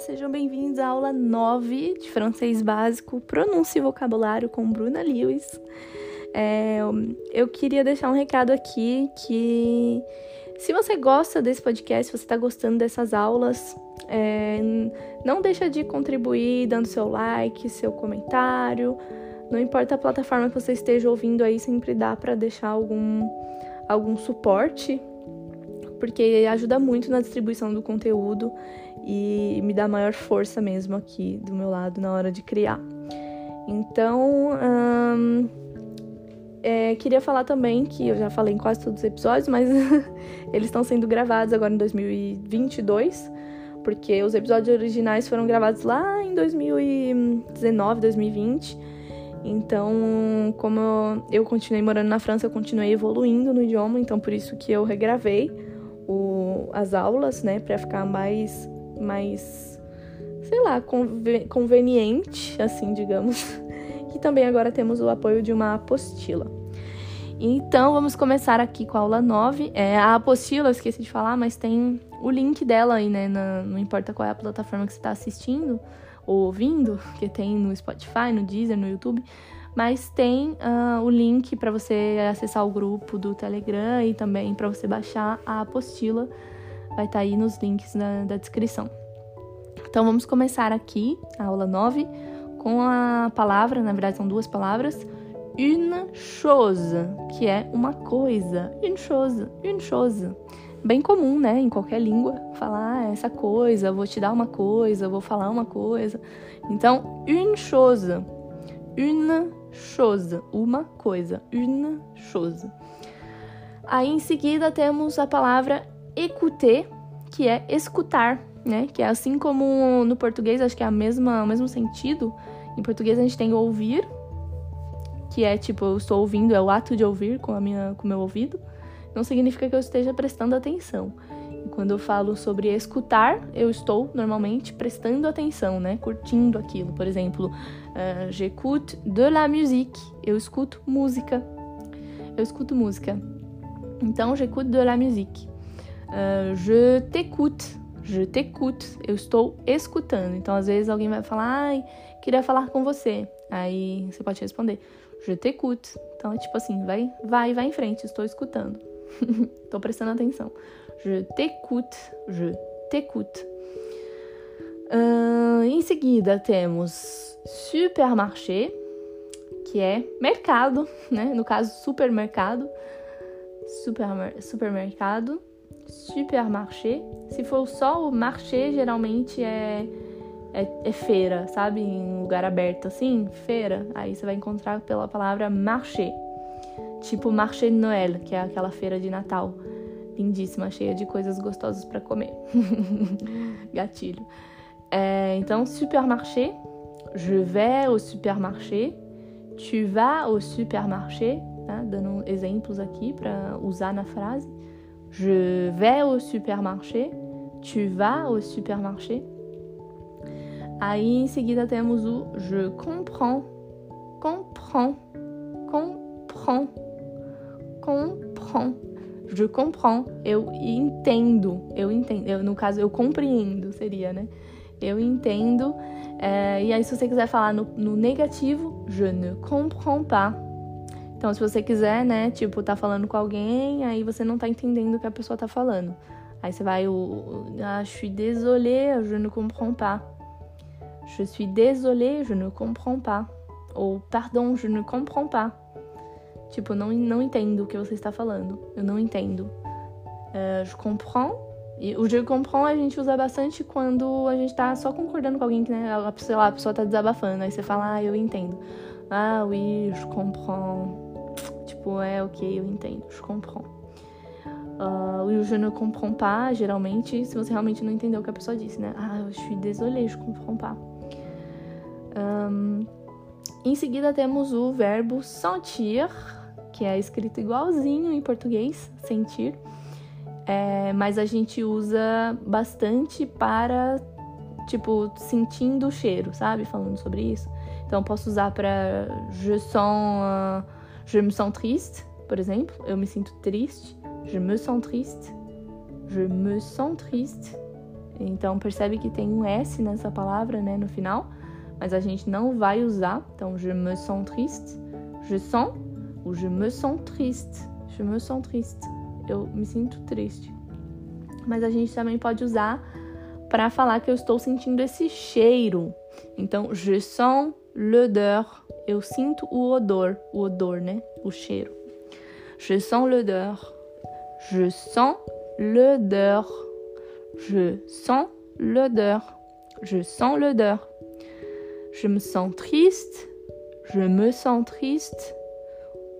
sejam bem-vindos à aula 9 de francês básico, pronúncia e vocabulário com Bruna Lewis. É, eu queria deixar um recado aqui que se você gosta desse podcast, se você está gostando dessas aulas, é, não deixa de contribuir dando seu like, seu comentário. Não importa a plataforma que você esteja ouvindo aí, sempre dá para deixar algum, algum suporte porque ajuda muito na distribuição do conteúdo e me dá maior força mesmo aqui do meu lado na hora de criar. Então, hum, é, queria falar também que eu já falei em quase todos os episódios, mas eles estão sendo gravados agora em 2022, porque os episódios originais foram gravados lá em 2019, 2020. Então, como eu continuei morando na França, eu continuei evoluindo no idioma, então por isso que eu regravei o, as aulas, né, para ficar mais, mais, sei lá, conveniente, assim, digamos. E também agora temos o apoio de uma apostila. Então, vamos começar aqui com a aula 9. É, a apostila, eu esqueci de falar, mas tem o link dela aí, né? Na, não importa qual é a plataforma que você está assistindo ou ouvindo, que tem no Spotify, no Deezer, no YouTube mas tem uh, o link para você acessar o grupo do Telegram e também para você baixar a apostila. Vai estar tá aí nos links na, da descrição. Então vamos começar aqui a aula 9 com a palavra, na verdade são duas palavras, une chose, que é uma coisa, une chose, une chose. Bem comum, né, em qualquer língua, falar ah, essa coisa, vou te dar uma coisa, vou falar uma coisa. Então, une chose, une chose, uma coisa, une chose. Aí em seguida temos a palavra écouter, que é escutar, né? Que é assim como no português, acho que é a mesma, o mesmo sentido. Em português a gente tem ouvir, que é tipo, eu estou ouvindo, é o ato de ouvir com a minha com o meu ouvido. Não significa que eu esteja prestando atenção. Quando eu falo sobre escutar, eu estou normalmente prestando atenção, né? Curtindo aquilo. Por exemplo, uh, j'écoute de la musique. Eu escuto música. Eu escuto música. Então, j'écoute de la musique. Uh, je t'écoute. Je t'écoute. Eu estou escutando. Então, às vezes alguém vai falar, ai, queria falar com você. Aí você pode responder, je t'écoute. Então é tipo assim, vai, vai, vai em frente, estou escutando. estou prestando atenção. Je t'écoute, je t'écoute. Uh, em seguida temos supermarché, que é mercado, né? No caso, supermercado. Supermer supermercado. Supermarché. Se for só o marché, geralmente é, é, é, feira, sabe? Em lugar aberto assim, feira. Aí você vai encontrar pela palavra marché. Tipo marché de Noël, que é aquela feira de Natal lindíssima, cheia de coisas gostosas para comer. Gatilho. É, então, supermarché. Je vais au supermarché. Tu vas au supermarché. Tá? Dando exemplos aqui para usar na frase. Je vais au supermarché. Tu vas au supermarché. Aí em seguida temos o je comprends. Comprends. Comprends. Comprends je comprends, eu entendo, eu entendo, eu, no caso eu compreendo seria, né? Eu entendo. É, e aí, se você quiser falar no, no, negativo, je ne comprends pas. Então, se você quiser, né, tipo, tá falando com alguém, aí você não tá entendendo o que a pessoa tá falando. Aí você vai, o, ah, je suis désolé, je ne comprends pas. Je suis désolé, je ne comprends pas. Ou, pardon, je ne comprends pas. Tipo, não, não entendo o que você está falando. Eu não entendo. Uh, je comprends. E o je comprends a gente usa bastante quando a gente tá só concordando com alguém que, né, a, sei lá, a pessoa tá desabafando. Aí você fala, ah, eu entendo. Ah, oui, je comprends. Tipo, é ok, eu entendo. Je comprends. Uh, o je ne comprends pas, geralmente, se você realmente não entendeu o que a pessoa disse, né? Ah, eu suis désolé, je comprends pas. Um, em seguida temos o verbo sentir que é escrito igualzinho em português, sentir, é, mas a gente usa bastante para, tipo, sentindo o cheiro, sabe? Falando sobre isso. Então, posso usar para je sens, uh, je me sens triste, por exemplo, eu me sinto triste, je me sens triste, je me sens triste. Então percebe que tem um S nessa palavra, né, no final, mas a gente não vai usar. Então, je me sens triste, je sens, ou je me sens triste, je me sens triste. Eu me sinto triste. Mas a gente também pode usar para falar que eu estou sentindo esse cheiro. Então, je sens l'odeur. Eu sinto o odor, o odor, né? O cheiro. Je sens l'odeur. Je sens l'odeur. Je sens l'odeur. Je sens l'odeur. Je me sens triste. Je me sens triste.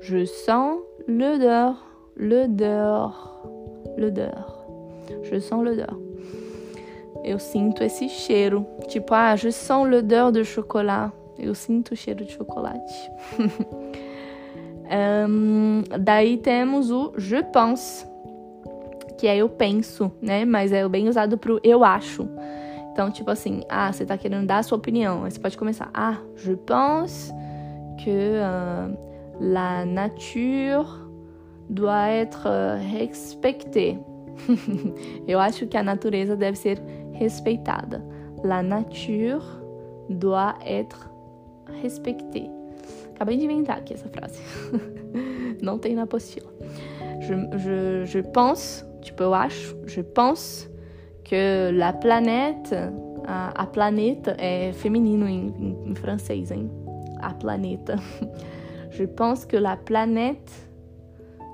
Je sens l'odeur. L'odeur. L'odeur. Je sens l'odeur. Eu sinto esse cheiro. Tipo, ah, je sens l'odeur de chocolat. Eu sinto o cheiro de chocolate. um, daí temos o je pense, que é eu penso, né? Mas é bem usado pro eu acho. Então, tipo assim, ah, você tá querendo dar a sua opinião. Aí você pode começar. Ah, je pense que uh, la nature doit être respectée. eu acho que a natureza deve ser respeitada. La nature doit être respectée. Acabei de inventar aqui essa frase. Não tem na apostila. Je, je, je pense, tipo, eu acho, je pense que la planète, a, a planeta é feminino em, francês, hein? A planeta. Je pense que la planète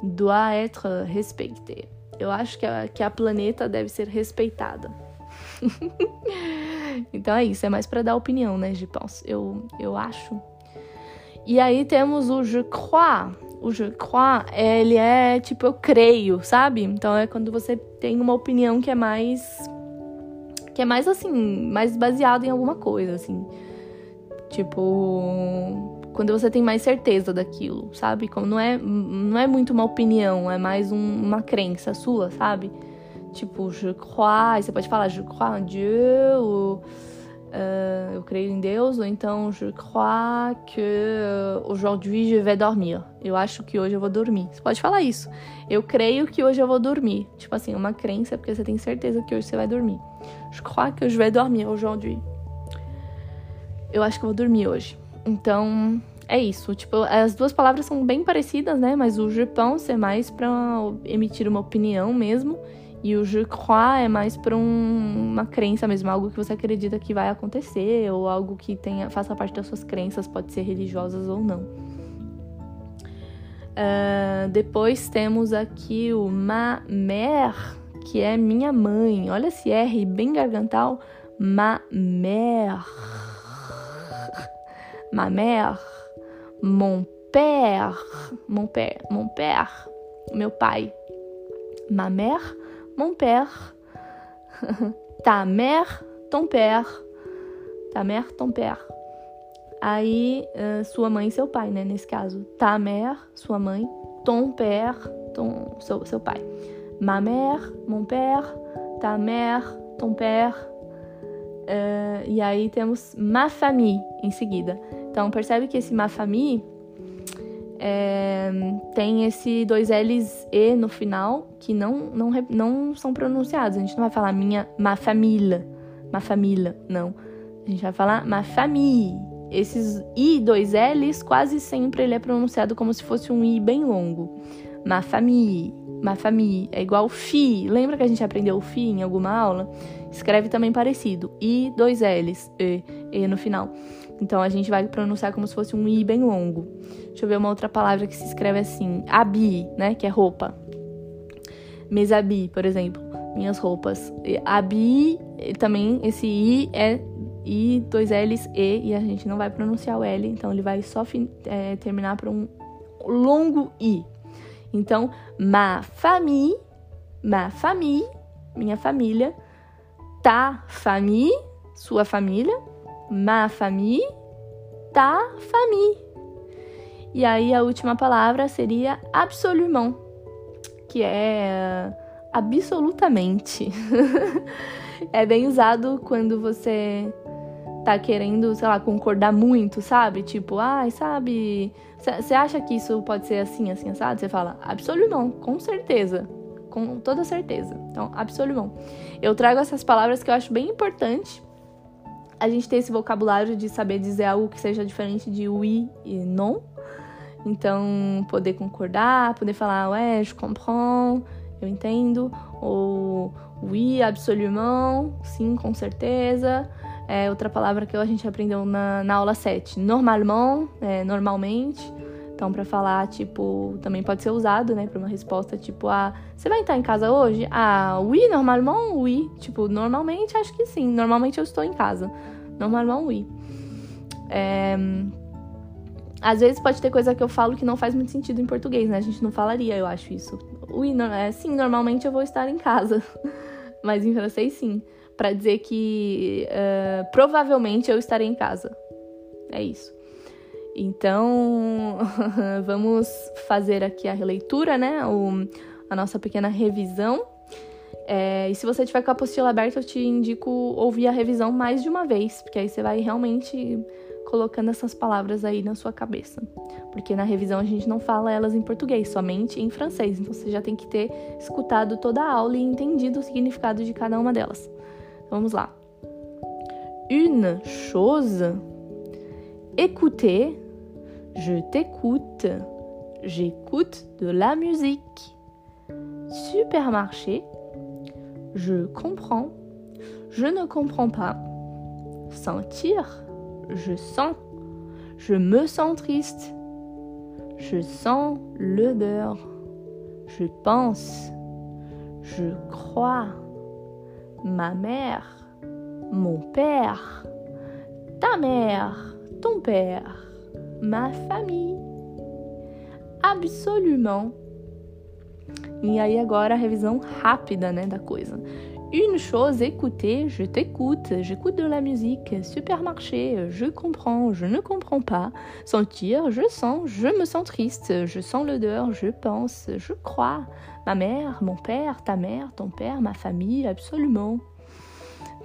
doit être respectée. Eu acho que a, que a planeta deve. então é isso, é mais para dar opinião, né, je pense. Eu, eu acho. E aí temos o je crois. O je crois, ele é tipo eu creio, sabe? Então é quando você tem uma opinião que é mais que é mais assim, mais baseado em alguma coisa, assim. Tipo, quando você tem mais certeza daquilo, sabe? Como não é não é muito uma opinião, é mais um, uma crença sua, sabe? Tipo, je crois, você pode falar je crois en Dieu, ou uh, eu creio em Deus, ou então je crois que uh, aujourd'hui je vais dormir. Eu acho que hoje eu vou dormir. Você pode falar isso. Eu creio que hoje eu vou dormir. Tipo assim, uma crença porque você tem certeza que hoje você vai dormir. Je crois que je vais dormir aujourd'hui. Eu acho que eu vou dormir hoje. Então, é isso. Tipo, as duas palavras são bem parecidas, né? Mas o pense é mais para emitir uma opinião mesmo. E o je crois é mais para um, uma crença mesmo, algo que você acredita que vai acontecer, ou algo que tenha, faça parte das suas crenças, pode ser religiosas ou não. Uh, depois temos aqui o ma mère, que é minha mãe. Olha esse R bem gargantal. Ma mère. Ma mère. Mon père. Mon père. Mon père. Meu pai. Ma mère mon père. Ta mère, ton père. Ta mère, ton père. Aí, uh, sua mãe e seu pai, né? Nesse caso. Ta mère, sua mãe. Ton père, ton, seu, seu pai. Ma mère, mon père. Ta mère, ton père. Uh, e aí temos ma famille em seguida. Então, percebe que esse ma famille é, tem esse dois L's E no final que não, não, não são pronunciados. A gente não vai falar minha ma família, ma família, não. A gente vai falar ma famille. Esses I dois L's quase sempre ele é pronunciado como se fosse um I bem longo. Ma famille, ma famille. É igual fi. Lembra que a gente aprendeu fi em alguma aula? Escreve também parecido. I dois L's, E, E no final. Então a gente vai pronunciar como se fosse um i bem longo. Deixa eu ver uma outra palavra que se escreve assim: abi, né? Que é roupa. Mesabi, por exemplo, minhas roupas. Abi, também esse i é i, dois L's, e, e a gente não vai pronunciar o L, então ele vai só é, terminar para um longo i. Então, ma famille, ma famille, minha família, ta famille, sua família, ma famille, ta famille. E aí a última palavra seria absolument, que é absolutamente. é bem usado quando você tá querendo, sei lá, concordar muito, sabe? Tipo, ai, sabe, você acha que isso pode ser assim, assim, assado? Você fala, absolument, com certeza. com toda certeza. Então, absolument. Eu trago essas palavras que eu acho bem importante a gente ter esse vocabulário de saber dizer algo que seja diferente de oui e non. Então, poder concordar, poder falar, ouais, je comprends, eu entendo, ou oui, absolument, sim, com certeza. É outra palavra que a gente aprendeu na, na aula 7. Normalement, é, normalmente. Então, para falar, tipo, também pode ser usado, né, para uma resposta tipo, ah, você vai estar em casa hoje? Ah, oui, normalement, oui. Tipo, normalmente acho que sim. Normalmente eu estou em casa. Normalement, oui. É... Às vezes pode ter coisa que eu falo que não faz muito sentido em português, né? A gente não falaria, eu acho isso. Oui, no... é, sim, normalmente eu vou estar em casa. Mas em francês, sim para dizer que uh, provavelmente eu estarei em casa. É isso. Então, vamos fazer aqui a releitura, né? O, a nossa pequena revisão. É, e se você tiver com a apostila aberta, eu te indico ouvir a revisão mais de uma vez, porque aí você vai realmente colocando essas palavras aí na sua cabeça. Porque na revisão a gente não fala elas em português, somente em francês. Então você já tem que ter escutado toda a aula e entendido o significado de cada uma delas. Vamos lá. Une chose. Écouter. Je t'écoute. J'écoute de la musique. Supermarché. Je comprends. Je ne comprends pas. Sentir. Je sens. Je me sens triste. Je sens l'odeur. Je pense. Je crois ma mère, mon père, ta mère, ton père, ma famille. Absolument. E aí agora a revisão rápida, né. Une chose, écouter, je t'écoute, j'écoute de la musique, supermarché, je comprends, je ne comprends pas, sentir, je sens, je me sens triste, je sens l'odeur, je pense, je crois, ma mère, mon père, ta mère, ton père, ma famille, absolument.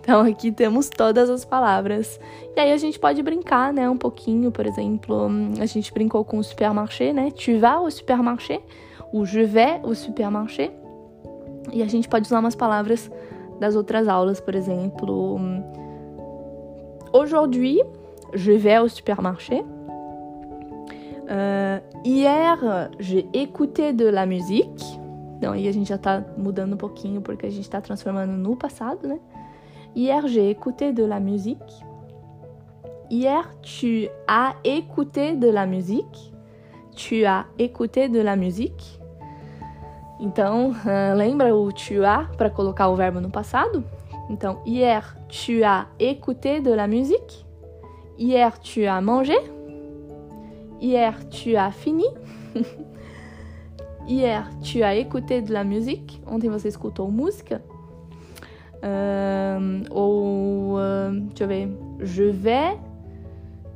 Então aqui temos todas as palavras. E aí a gente pode brincar, né, um pouquinho, por exemplo, a gente brincou com o supermarché, né? Tu vas au supermarché, ou je vais au supermarché. E a gente pode usar umas palavras das outras aulas, por exemplo, aujourd'hui, je vais au supermarché. Uh, hier, j'ai écouté de la musique. Então aí a gente já tá mudando um pouquinho porque a gente tá transformando no passado, né? Hier, j'ai écouté de la musique. Hier, tu as écouté de la musique. Tu as écouté de la musique. Então, uh, lembra o tu as para colocar o verbo no passado? Então, hier, tu as écouté de la musique. Hier, tu as mangé. Hier, tu as fini. hier, tu as écouté de la musique. Ontem você escutou música. Euh, ou, uh, deixa eu ver. Je vais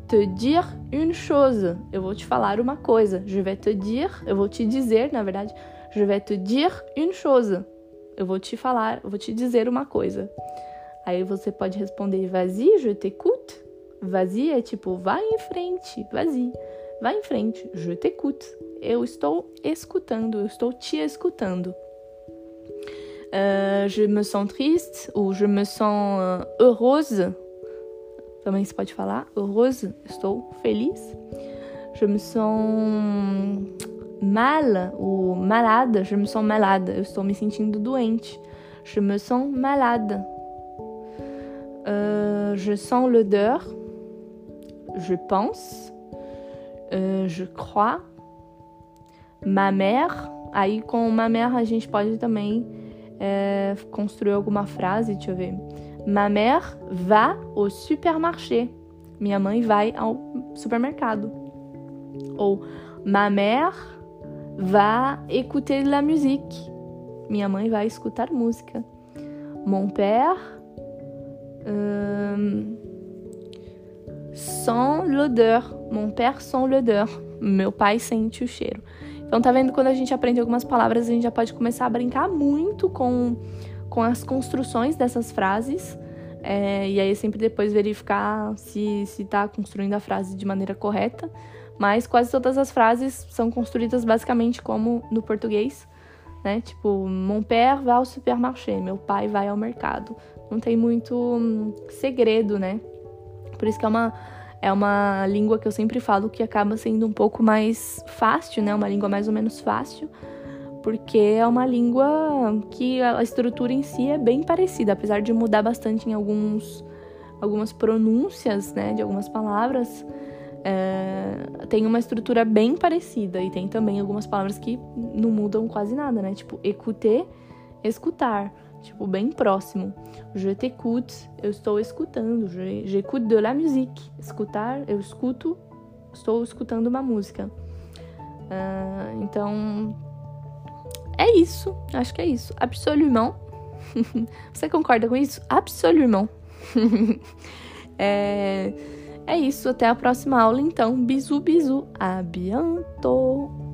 te dire une chose. Eu vou te falar uma coisa. Je vais te dire, eu vou te dizer, na verdade. Je vais te dire une chose. Eu vou te falar, eu vou te dizer uma coisa. Aí você pode responder vas-y, je t'écoute. Vas-y é tipo vai em frente, vas-y. Vai em frente, je t'écoute. Eu estou escutando, eu estou te escutando. Euh, je me sens triste ou je me sens euh, heureuse. Também se pode falar heureuse, estou feliz. Je me sens mal ou malade, je me sens malade, eu estou me sentindo doente. Je me sens malade. Euh, je sens l'odeur. Je pense. Euh, je crois. Ma mère. Aí com ma mère a gente pode também é, construir alguma frase, deixa eu ver. Ma mère va au supermarché. Minha mãe vai ao supermercado. Ou ma mère va écouter la musique. Minha mãe vai escutar música. Mon père euh, sent l'odeur. Mon père sent l'odeur. Meu pai sente o cheiro. Então, tá vendo? Quando a gente aprende algumas palavras, a gente já pode começar a brincar muito com, com as construções dessas frases. É, e aí, sempre depois verificar se, se tá construindo a frase de maneira correta. Mas quase todas as frases são construídas basicamente como no português. né? Tipo, mon père va au supermarché, meu pai vai ao mercado. Não tem muito hum, segredo, né? Por isso que é uma é uma língua que eu sempre falo que acaba sendo um pouco mais fácil, né? Uma língua mais ou menos fácil, porque é uma língua que a estrutura em si é bem parecida, apesar de mudar bastante em alguns algumas pronúncias, né, de algumas palavras. É, tem uma estrutura bem parecida e tem também algumas palavras que não mudam quase nada, né? Tipo, écouter, escutar tipo, bem próximo. Je t'écoute, eu estou escutando. J'écoute de la musique. Escutar, eu escuto, estou escutando uma música. Uh, então, é isso. Acho que é isso. Absolument. Você concorda com isso? Absolument. é, é isso. Até a próxima aula, então. Bisu, bisu. A bientôt.